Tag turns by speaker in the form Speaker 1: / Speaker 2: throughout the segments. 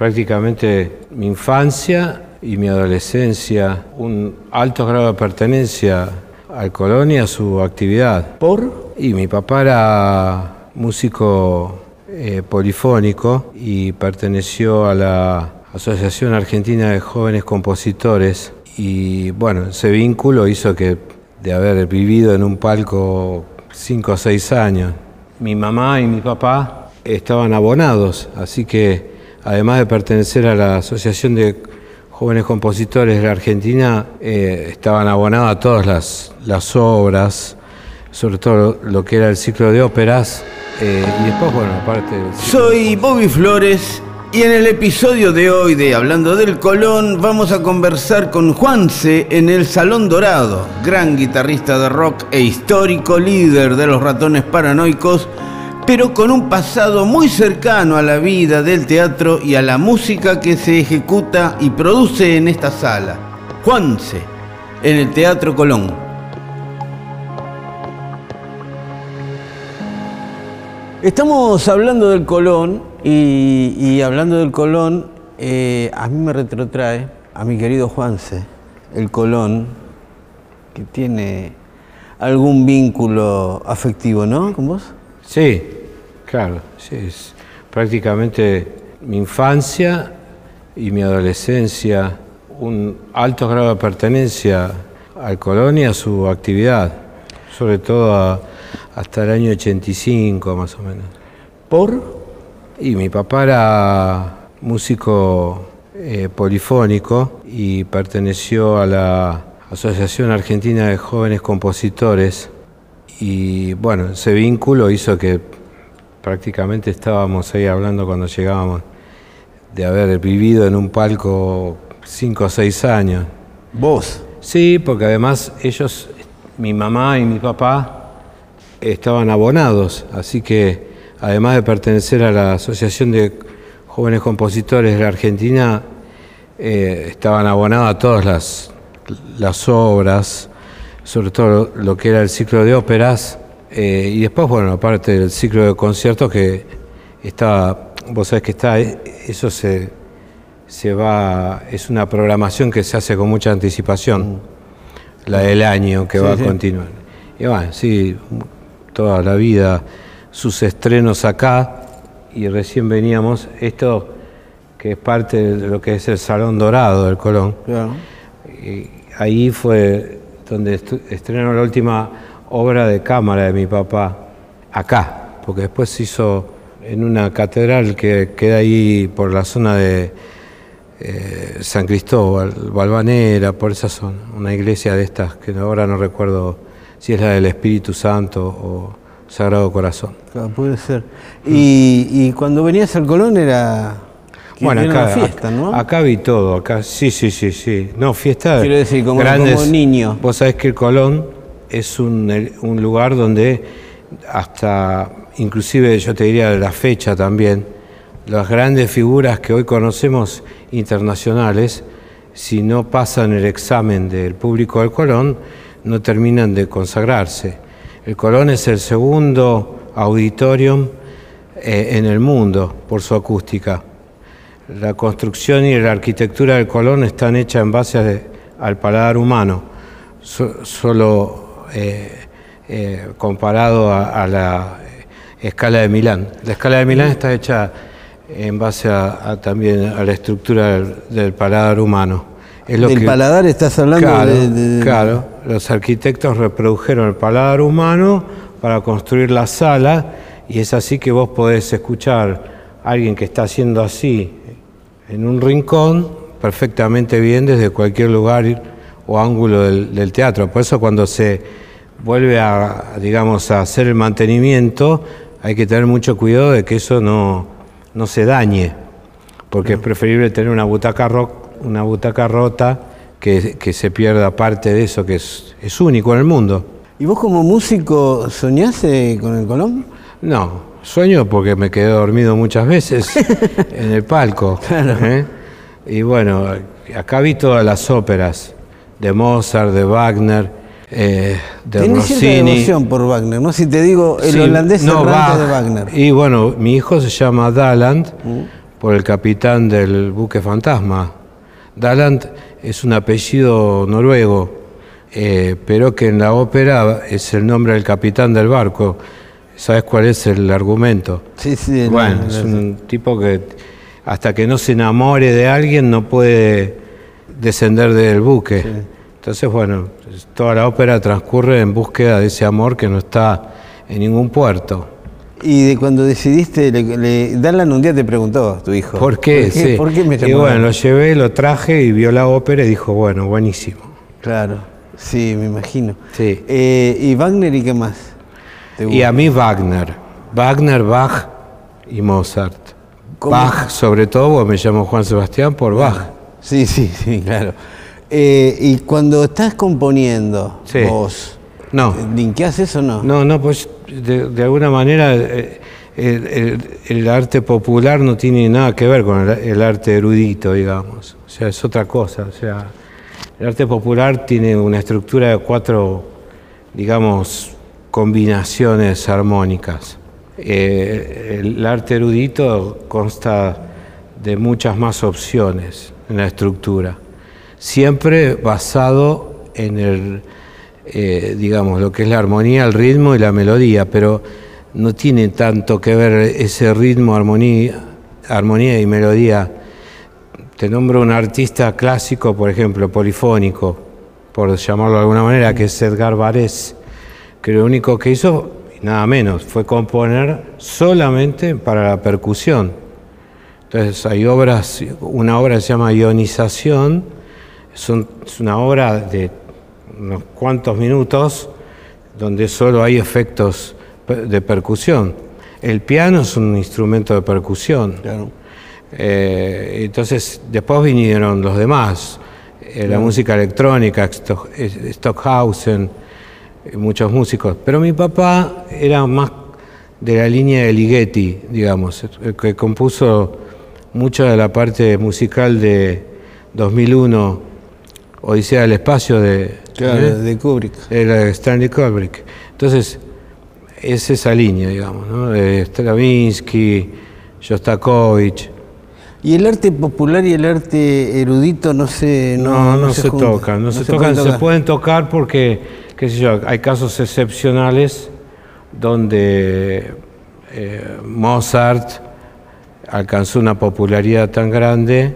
Speaker 1: prácticamente mi infancia y mi adolescencia, un alto grado de pertenencia al Colón y a su actividad.
Speaker 2: ¿Por?
Speaker 1: Y mi papá era músico eh, polifónico y perteneció a la Asociación Argentina de Jóvenes Compositores y bueno, ese vínculo hizo que de haber vivido en un palco cinco o seis años, mi mamá y mi papá estaban abonados, así que además de pertenecer a la Asociación de Jóvenes Compositores de la Argentina, eh, estaban abonados a todas las, las obras, sobre todo lo que era el ciclo de óperas, eh, y después, bueno, aparte... del ciclo-
Speaker 2: Soy Bobby Flores y en el episodio de hoy de Hablando del Colón vamos a conversar con Juanse en el Salón Dorado, gran guitarrista de rock e histórico líder de los ratones paranoicos, pero con un pasado muy cercano a la vida del teatro y a la música que se ejecuta y produce en esta sala. Juanse, en el Teatro Colón. Estamos hablando del Colón y, y hablando del Colón, eh, a mí me retrotrae a mi querido Juanse, el Colón, que tiene algún vínculo afectivo, ¿no? ¿Con vos?
Speaker 1: Sí, claro, sí, es prácticamente mi infancia y mi adolescencia, un alto grado de pertenencia al Colón y a su actividad, sobre todo a- hasta el año 85 más o menos.
Speaker 2: ¿Por?
Speaker 1: Y mi papá era músico eh, polifónico y perteneció a la Asociación Argentina de Jóvenes Compositores y bueno, ese vínculo hizo que prácticamente estábamos ahí hablando cuando llegábamos de haber vivido en un palco cinco o seis años.
Speaker 2: Vos.
Speaker 1: Sí, porque además ellos, mi mamá y mi papá, estaban abonados, así que además de pertenecer a la Asociación de Jóvenes Compositores de la Argentina, eh, estaban abonados a todas las, las obras, sobre todo lo que era el ciclo de óperas, eh, y después, bueno, aparte del ciclo de conciertos que estaba, vos sabés que está, eh, eso se, se va, es una programación que se hace con mucha anticipación, la del año que
Speaker 2: Sí,
Speaker 1: va
Speaker 2: sí.
Speaker 1: a continuar. Y bueno, sí, toda la vida sus estrenos acá y recién veníamos, esto que es parte de lo que es el Salón Dorado del Colón,
Speaker 2: Claro.
Speaker 1: y ahí fue donde estrenó la última obra de cámara de mi papá, acá, porque después se hizo en una catedral que queda ahí por la zona de eh, San Cristóbal, Balvanera, por esa zona, una iglesia de estas que ahora no recuerdo si es la del Espíritu Santo o Sagrado Corazón.
Speaker 2: Claro, puede ser. Y, y cuando venías al Colón era,
Speaker 1: Bueno, acá,
Speaker 2: una fiesta, ¿no?
Speaker 1: acá vi todo, acá sí, sí, sí, sí. No, fiesta
Speaker 2: Quiero decir, como- como niño.
Speaker 1: Vos sabés que el Colón es un, el- un lugar donde hasta, inclusive yo te diría de la fecha también, las grandes figuras que hoy conocemos internacionales, si no pasan el examen del público del Colón, no terminan de consagrarse. El Colón es el segundo auditorium eh, en el mundo por su acústica. La construcción y la arquitectura del Colón están hechas en base al paladar humano, so- solo eh, eh, comparado a, a la escala de Milán. La escala de Milán está hecha en base a, a también a la estructura del, del paladar humano. Es lo
Speaker 2: Del
Speaker 1: que-
Speaker 2: paladar estás hablando
Speaker 1: Claro,
Speaker 2: de, de-
Speaker 1: claro. Los arquitectos reprodujeron el paladar humano para construir la sala y es así que vos podés escuchar a alguien que está haciendo así en un rincón perfectamente bien desde cualquier lugar o ángulo del, del teatro. Por eso cuando se vuelve a, digamos, a hacer el mantenimiento, hay que tener mucho cuidado de que eso no, no se dañe, porque es preferible tener una butaca, ro- una butaca rota que, que se pierda parte de eso que es, es único en el mundo.
Speaker 2: ¿Y vos como músico soñaste con el Colón?
Speaker 1: No, sueño porque me quedé dormido muchas veces en el palco. ¿eh? Y bueno, acá vi todas las óperas de Mozart, de Wagner, eh, de
Speaker 2: Tenés cierta
Speaker 1: Rossini.
Speaker 2: devoción por Wagner, ¿no? Si te digo el
Speaker 1: Sí,
Speaker 2: holandés
Speaker 1: no, Bach.
Speaker 2: de Wagner.
Speaker 1: Y bueno, mi hijo se llama Daland, por el capitán del buque fantasma. Daland es un apellido noruego, eh, pero que en la ópera es el nombre del capitán del barco. ¿Sabes cuál es el argumento?
Speaker 2: Sí, sí.
Speaker 1: Bueno, es un tipo que hasta que no se enamore de alguien no puede descender del buque. Entonces, bueno, toda la ópera transcurre en búsqueda de ese amor que no está en ningún puerto.
Speaker 2: Y de cuando decidiste, le, le, un día te preguntó, tu hijo.
Speaker 1: ¿Por qué? Sí. ¿Por qué me Y bueno, lo llevé, lo traje y vio la ópera y dijo, bueno, buenísimo.
Speaker 2: Claro, sí, me imagino. Sí. Eh, ¿Y Wagner y qué más?
Speaker 1: y a mí Wagner. Wagner, Bach y Mozart. Bach, sobre todo, me llamo Juan Sebastián por Bach.
Speaker 2: Sí, sí, sí, claro. Eh, y cuando estás componiendo, vos,
Speaker 1: no.
Speaker 2: ¿linkeás eso o no?
Speaker 1: No, no, pues de, alguna manera eh, el, arte popular no tiene nada que ver con el, arte erudito, digamos. O sea, es otra cosa. O sea, el arte popular tiene una estructura de cuatro, digamos, combinaciones armónicas. Eh, el arte erudito consta de muchas más opciones en la estructura, siempre basado en el, eh, digamos, lo que es la armonía, el ritmo y la melodía, pero no tiene tanto que ver ese ritmo, armonía, armonía y melodía. Te nombro un artista clásico, por ejemplo, polifónico, por llamarlo de alguna manera, que es Edgar Varese que lo único que hizo, nada menos, fue componer solamente para la percusión. Entonces hay obras, una obra se llama Ionización, es una obra de unos cuantos minutos donde solo hay efectos de percusión. El piano es un instrumento de percusión. Eh, entonces después vinieron los demás, eh, la música electrónica, Stockhausen, eh, muchos músicos, pero mi papá era más de la línea de Ligeti, digamos, que compuso mucha de la parte musical de 2001, Odisea del Espacio de,
Speaker 2: ¿eh? de Kubrick.
Speaker 1: De Stanley Kubrick. Entonces, es esa línea, digamos, ¿no? de Stravinsky, Shostakovich.
Speaker 2: ¿Y el arte popular y el arte erudito no se
Speaker 1: No, no, se, tocan, no, se, tocan, se pueden tocar porque hay casos excepcionales donde eh, Mozart alcanzó una popularidad tan grande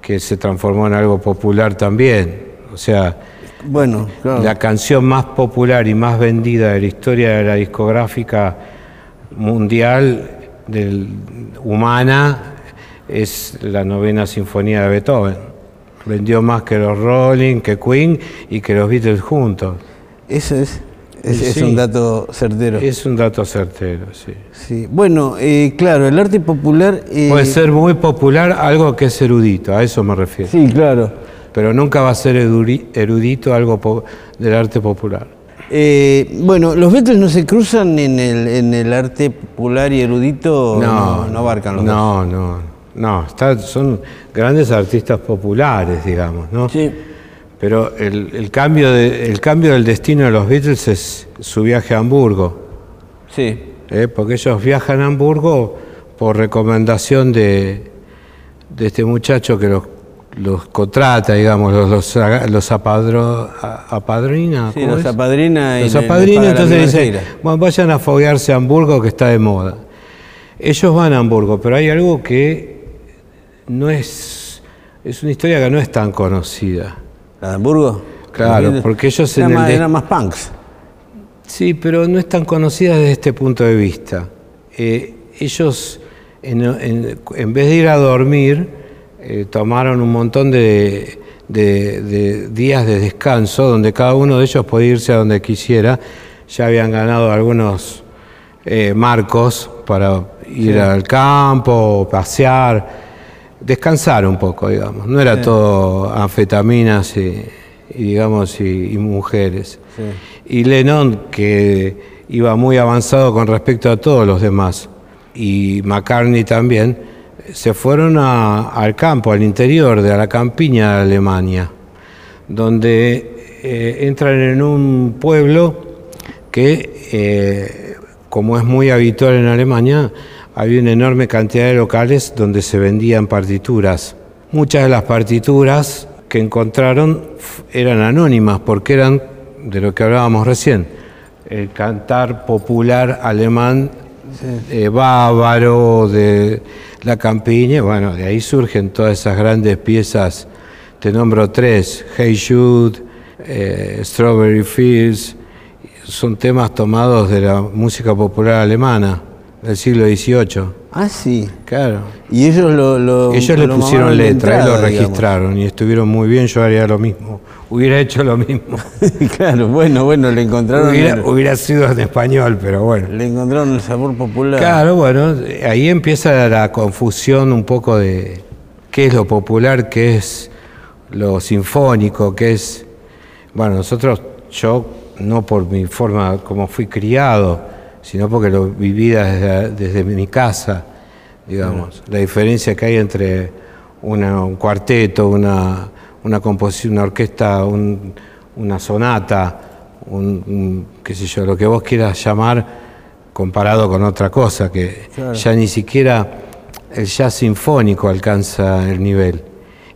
Speaker 1: que se transformó en algo popular también. O sea, bueno, la canción más popular y más vendida de la historia de la discográfica mundial humana es la novena sinfonía de Beethoven. Vendió más que los Rolling, que Queen y que los Beatles juntos.
Speaker 2: Eso es, es, un dato certero.
Speaker 1: Es un dato certero, sí.
Speaker 2: sí. Bueno, eh, claro, el arte popular...
Speaker 1: Eh, Puede ser muy popular algo que es erudito, a eso me refiero.
Speaker 2: Sí, claro.
Speaker 1: Pero nunca va a ser erudito algo del arte popular.
Speaker 2: Eh, bueno, ¿los Beatles no se cruzan en el, en el arte popular y erudito?
Speaker 1: No, no, abarcan los no, dos. No, no, no. son grandes artistas populares, digamos, ¿no? Sí. Pero el, cambio el cambio del destino de los Beatles es su viaje a Hamburgo.
Speaker 2: Sí.
Speaker 1: ¿Eh? Porque ellos viajan a Hamburgo por recomendación de, de este muchacho que los, los contrata, digamos, los, los, los apadrina.
Speaker 2: Sí, los apadrina.
Speaker 1: Y los apadrina, entonces dice, bueno, vayan a foguearse a Hamburgo que está de moda. Ellos van a Hamburgo, pero hay algo que no es, es una historia que no es tan conocida.
Speaker 2: ¿La de Hamburgo?
Speaker 1: Claro, porque ellos
Speaker 2: en más, eran más punks.
Speaker 1: Sí, pero no es tan conocida desde este punto de vista. Eh, ellos, en, vez de ir a dormir, eh, tomaron un montón de, días de descanso, donde cada uno de ellos podía irse a donde quisiera. Ya habían ganado algunos eh, marcos para ir al campo, pasear descansar un poco, digamos. No era todo anfetaminas y, digamos, y, mujeres. Y Lennon, que iba muy avanzado con respecto a todos los demás, y McCartney también, se fueron al campo, al interior de la campiña de Alemania, donde eh, entran en un pueblo que, eh, como es muy habitual en Alemania, había una enorme cantidad de locales donde se vendían partituras. Muchas de las partituras que encontraron eran anónimas porque eran de lo que hablábamos recién, el cantar popular alemán eh, bávaro de la campiña, bueno, de ahí surgen todas esas grandes piezas, te nombro tres, Hey Jude, eh, Strawberry Fields, son temas tomados de la música popular alemana del siglo XVIII.
Speaker 2: Ah, sí.
Speaker 1: Claro.
Speaker 2: Y ellos lo...
Speaker 1: ellos le pusieron letra y lo registraron y estuvieron muy bien, yo haría lo mismo. Hubiera hecho lo mismo.
Speaker 2: claro, bueno, bueno, le encontraron...
Speaker 1: Hubiera, sido en español, pero bueno.
Speaker 2: Le encontraron el sabor popular.
Speaker 1: Claro, bueno, ahí empieza la confusión un poco de qué es lo popular, qué es lo sinfónico, qué es... Bueno, nosotros, yo, no por mi forma como fui criado, sino porque lo viví desde, mi casa, digamos. La diferencia que hay entre un cuarteto, una, una composición, una orquesta, una sonata, un, qué sé yo, lo que vos quieras llamar, comparado con otra cosa, que ya ni siquiera el jazz sinfónico alcanza el nivel.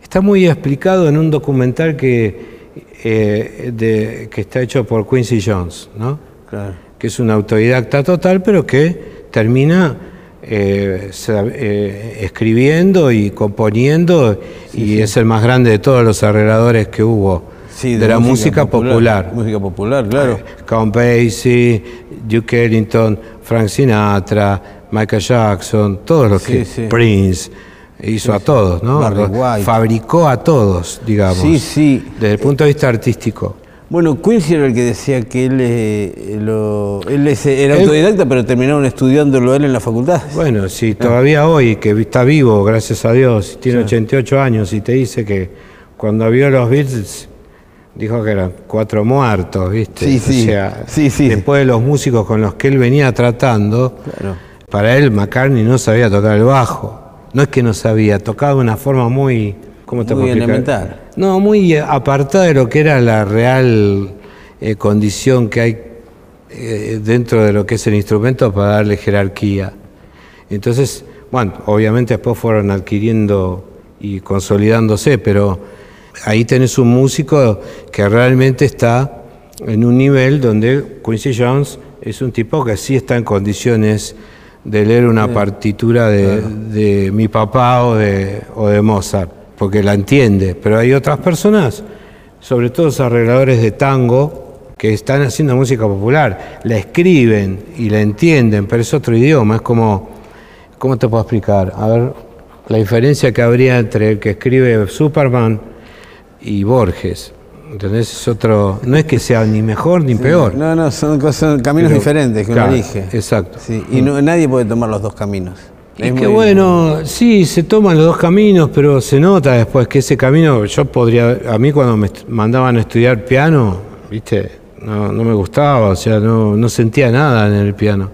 Speaker 1: Está muy explicado en un documental que, eh, que está hecho por Quincy Jones, ¿no? Claro que es un autodidacta total, pero que termina eh, eh, escribiendo y componiendo y es el más grande de todos los arregladores que hubo de, la música, popular,
Speaker 2: Música popular, claro.
Speaker 1: Count Basie, Duke Ellington, Frank Sinatra, Michael Jackson, todos los que... Prince hizo a todos, ¿no? Fabricó a todos, digamos. Sí, sí. Desde el punto de vista artístico.
Speaker 2: Bueno, Quincy era el que decía que él, eh, él era autodidacta, pero terminaron estudiándolo él en la facultad.
Speaker 1: Bueno, si todavía hoy, que está vivo, gracias a Dios, tiene 88 años y te dice que cuando vio los Beatles dijo que eran cuatro muertos, ¿viste?
Speaker 2: Sí, sí. O sea, sí, sí.
Speaker 1: después de los músicos con los que él venía tratando, para él McCartney no sabía tocar el bajo. No es que no sabía, tocaba de una forma muy
Speaker 2: ¿Cómo te muy elemental.
Speaker 1: No, muy apartada de lo que era la real eh, condición que hay eh, dentro de lo que es el instrumento para darle jerarquía. Entonces, bueno, obviamente después fueron adquiriendo y consolidándose, pero ahí tenés un músico que realmente está en un nivel donde Quincy Jones es un tipo que sí está en condiciones de leer una partitura de, de mi papá o de, o de Mozart porque la entiende, pero hay otras personas, sobre todo los arregladores de tango, que están haciendo música popular, la escriben y la entienden, pero es otro idioma, es como, ¿cómo te puedo explicar? A ver, la diferencia que habría entre el que escribe Superman y Borges. ¿Entendés? Es otro, no es que sea ni mejor ni peor.
Speaker 2: No, no, son, caminos diferentes que uno elige.
Speaker 1: Exacto.
Speaker 2: y no, nadie puede tomar los dos caminos.
Speaker 1: Es, que bueno, sí, se toman los dos caminos, pero se nota después que ese camino, yo podría, a mí cuando me mandaban a estudiar piano, viste, no, me gustaba, o sea, no, no sentía nada en el piano.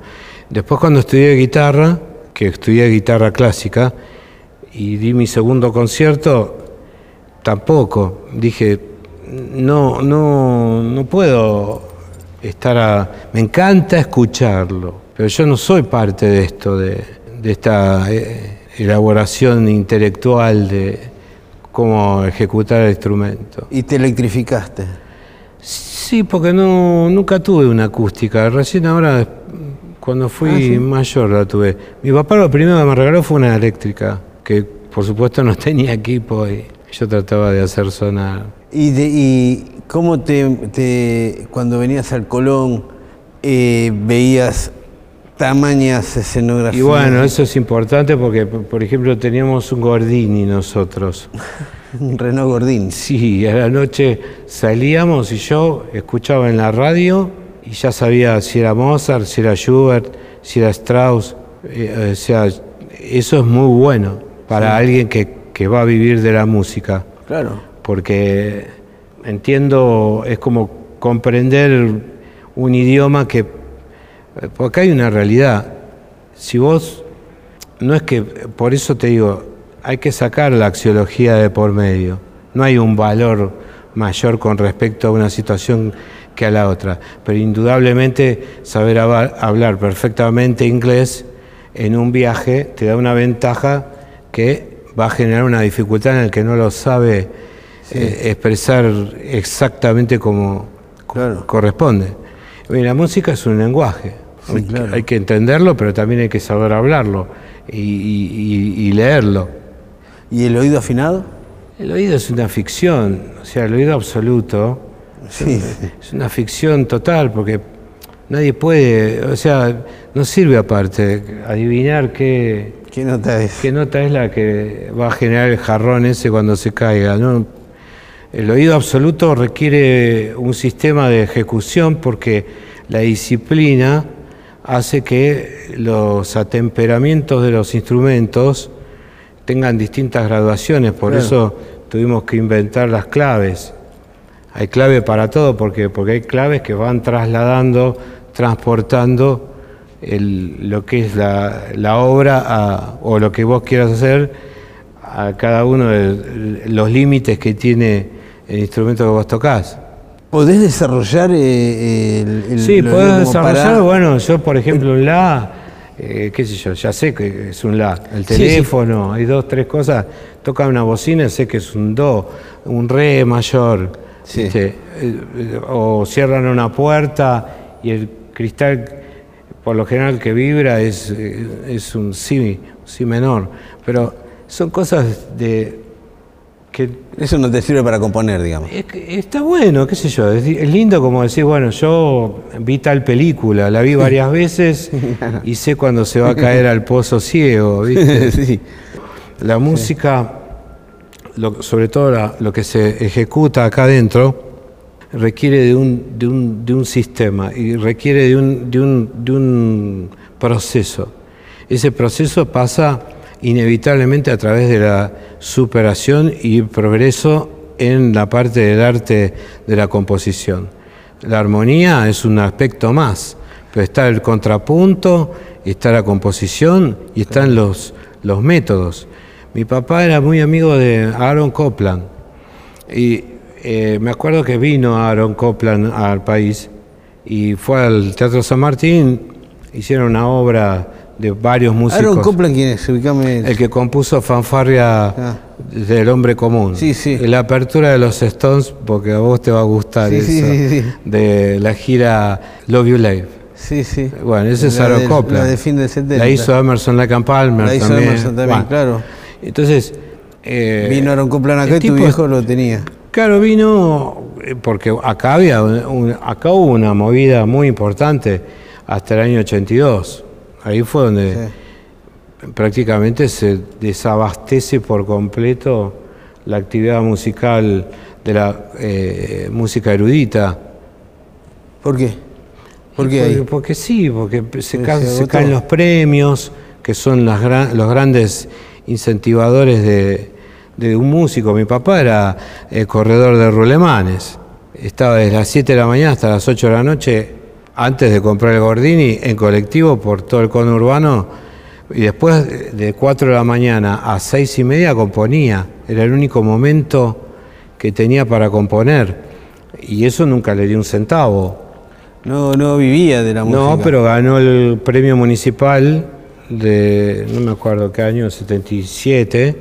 Speaker 1: Después cuando estudié guitarra, que estudié guitarra clásica, y di mi segundo concierto, tampoco. Dije, no, no, no puedo estar a... Me encanta escucharlo, pero yo no soy parte de esto, de de esta eh, elaboración intelectual de cómo ejecutar el instrumento.
Speaker 2: ¿Y te electrificaste?
Speaker 1: Sí, porque no, nunca tuve una acústica. Recién ahora, cuando fui ah, mayor, la tuve. Mi papá lo primero que me regaló fue una eléctrica, que por supuesto no tenía equipo y yo trataba de hacer sonar.
Speaker 2: ¿Y, y cómo te, cuando venías al Colón, eh, veías tamañas escenografías.
Speaker 1: Y bueno, eso es importante porque, por ejemplo, teníamos un Gordini nosotros.
Speaker 2: un Renault Gordini.
Speaker 1: Sí, a la noche salíamos y yo escuchaba en la radio y ya sabía si era Mozart, si era Schubert, si era Strauss. Eh, o sea, eso es muy bueno para alguien que, que va a vivir de la música.
Speaker 2: Claro.
Speaker 1: Porque entiendo, es como comprender un idioma que porque hay una realidad. Si vos, no es que, por eso te digo, hay que sacar la axiología de por medio. No hay un valor mayor con respecto a una situación que a la otra. Pero indudablemente saber hablar perfectamente inglés en un viaje te da una ventaja que va a generar una dificultad en el que no lo sabe eh, expresar exactamente como corresponde. la música es un lenguaje, hay, que entenderlo, pero también hay que saber hablarlo y, leerlo.
Speaker 2: ¿Y el oído afinado?
Speaker 1: El oído es una ficción, o sea, el oído absoluto es una ficción total porque nadie puede, o sea, no sirve aparte adivinar qué,
Speaker 2: ¿Qué nota es?
Speaker 1: ¿Qué nota es la que va a generar el jarrón ese cuando se caiga? ¿no? El oído absoluto requiere un sistema de ejecución porque la disciplina hace que los atemperamientos de los instrumentos tengan distintas graduaciones, por eso tuvimos que inventar las claves. Hay clave para todo porque, porque hay claves que van trasladando, transportando lo que es la, obra o lo que vos quieras hacer a cada uno de los límites que tiene el instrumento que vos tocás.
Speaker 2: ¿Podés desarrollar eh, el,
Speaker 1: Sí, puedo desarrollar, bueno, yo por ejemplo un La, eh, qué sé yo, ya sé que es un La. El teléfono, hay dos, tres cosas, toca una bocina, sé que es un Do, un Re mayor, eh, o cierran una puerta y el cristal por lo general que vibra es, es un si, si menor, pero son cosas de que...
Speaker 2: Eso no te sirve para componer, digamos.
Speaker 1: está bueno, qué sé yo, es, lindo como decir, bueno, yo vi tal película, la vi varias veces y sé cuando se va a caer al pozo ciego, ¿viste? La música, sobre todo lo que se ejecuta acá adentro, requiere de un, de un, de un sistema y requiere de un, de, un, de un proceso. Ese proceso pasa inevitablemente a través de la superación y progreso en la parte del arte de la composición. La armonía es un aspecto más, pero está el contrapunto, está la composición y están los, los métodos. Mi papá era muy amigo de Aaron Copland y eh, me acuerdo que vino Aaron Copland al país y fue al Teatro San Martín, hicieron una obra de varios músicos.
Speaker 2: Aaron Copland, ¿quién es?
Speaker 1: El que compuso Fanfarria ah. del Hombre Común.
Speaker 2: Sí, sí.
Speaker 1: La apertura de los Stones, porque a vos te va a gustar eso, de la gira Love You Live.
Speaker 2: Sí, sí.
Speaker 1: Bueno, ese es Aaron Copland.
Speaker 2: La de fin del 70.
Speaker 1: La hizo Emerson and Palmer
Speaker 2: La
Speaker 1: hizo
Speaker 2: Emerson también, claro.
Speaker 1: Entonces...
Speaker 2: Eh, Vino Aaron Copland acá y tu viejo lo tenía.
Speaker 1: Claro, vino eh, porque acá había acá hubo una movida muy importante hasta el año 82. Ahí fue donde prácticamente se desabastece por completo la actividad musical de la eh, música erudita.
Speaker 2: ¿Por qué?
Speaker 1: porque, sí, porque se, caen los premios, que son las, los grandes incentivadores de, de un músico. Mi papá era el corredor de rulemanes. Estaba desde las 7 de la mañana hasta las 8 de la noche, antes de comprar el Gordini, en colectivo por todo el conurbano. Y después de 4 de la mañana a 6 y media componía. Era el único momento que tenía para componer. Y eso nunca le di un centavo.
Speaker 2: No, no vivía de la música.
Speaker 1: No, pero ganó el premio municipal de, no me acuerdo qué año, 77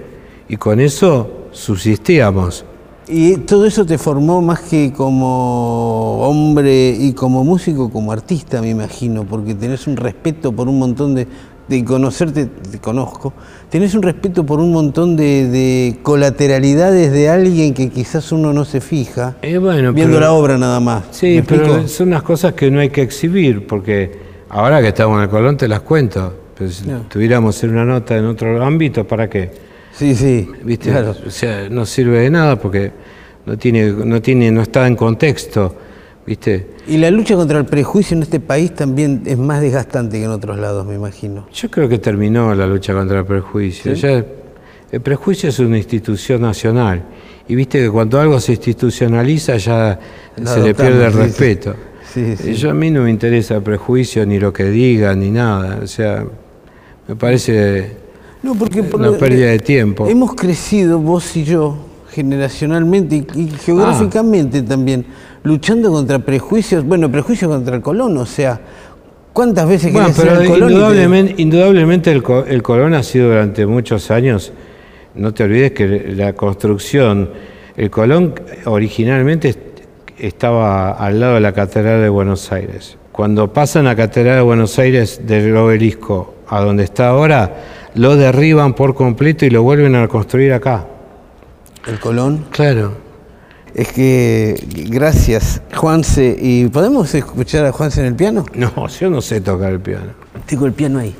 Speaker 1: y con eso subsistíamos.
Speaker 2: ¿Y todo eso te formó más que como hombre y como músico, como artista, me imagino? Porque tenés un respeto por un montón de, de conocerte, te conozco, tenés un respeto por un montón de, colateralidades de alguien que quizás uno no se fija,
Speaker 1: eh, bueno,
Speaker 2: viendo la obra nada más.
Speaker 1: Sí, pero son unas cosas que no hay que exhibir, porque ahora que estamos en el Colón te las cuento, pero si tuviéramos en una nota en otro ámbito, ¿para qué?
Speaker 2: Sí, sí.
Speaker 1: ¿Viste? O sea, no sirve de nada porque no tiene, no tiene, no está en contexto. ¿Viste?
Speaker 2: Y la lucha contra el prejuicio en este país también es más desgastante que en otros lados, me imagino.
Speaker 1: Yo creo que terminó la lucha contra el prejuicio. el prejuicio es una institución nacional. Y viste que cuando algo se institucionaliza ya se le pierde el respeto. Sí. Yo a mí no me interesa el prejuicio, ni lo que digan, ni nada. O sea, me parece
Speaker 2: no, porque
Speaker 1: por una pérdida de tiempo.
Speaker 2: Hemos crecido, vos y yo, generacionalmente y, geográficamente también, luchando contra prejuicios, bueno, prejuicios contra el colón, o sea, ¿Cuántas veces
Speaker 1: Bueno, pero
Speaker 2: al Colón? te-
Speaker 1: indudablemente, indudablemente el, Co- el Colón ha sido durante muchos años, no te olvides que la construcción, el Colón originalmente est- estaba al lado de la Catedral de Buenos Aires. Cuando pasan a Catedral de Buenos Aires del obelisco a donde está ahora, lo derriban por completo y lo vuelven a construir acá.
Speaker 2: El Colón.
Speaker 1: Claro.
Speaker 2: Es que, gracias, Juanse. ¿Y podemos escuchar a Juanse en el piano?
Speaker 1: No, yo no sé tocar el piano.
Speaker 2: Tengo el piano ahí.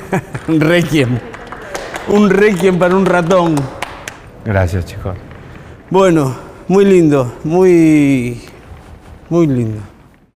Speaker 2: Un requiem. Un requiem para un ratón.
Speaker 1: Gracias, chicos.
Speaker 2: Bueno, muy lindo, muy, muy lindo.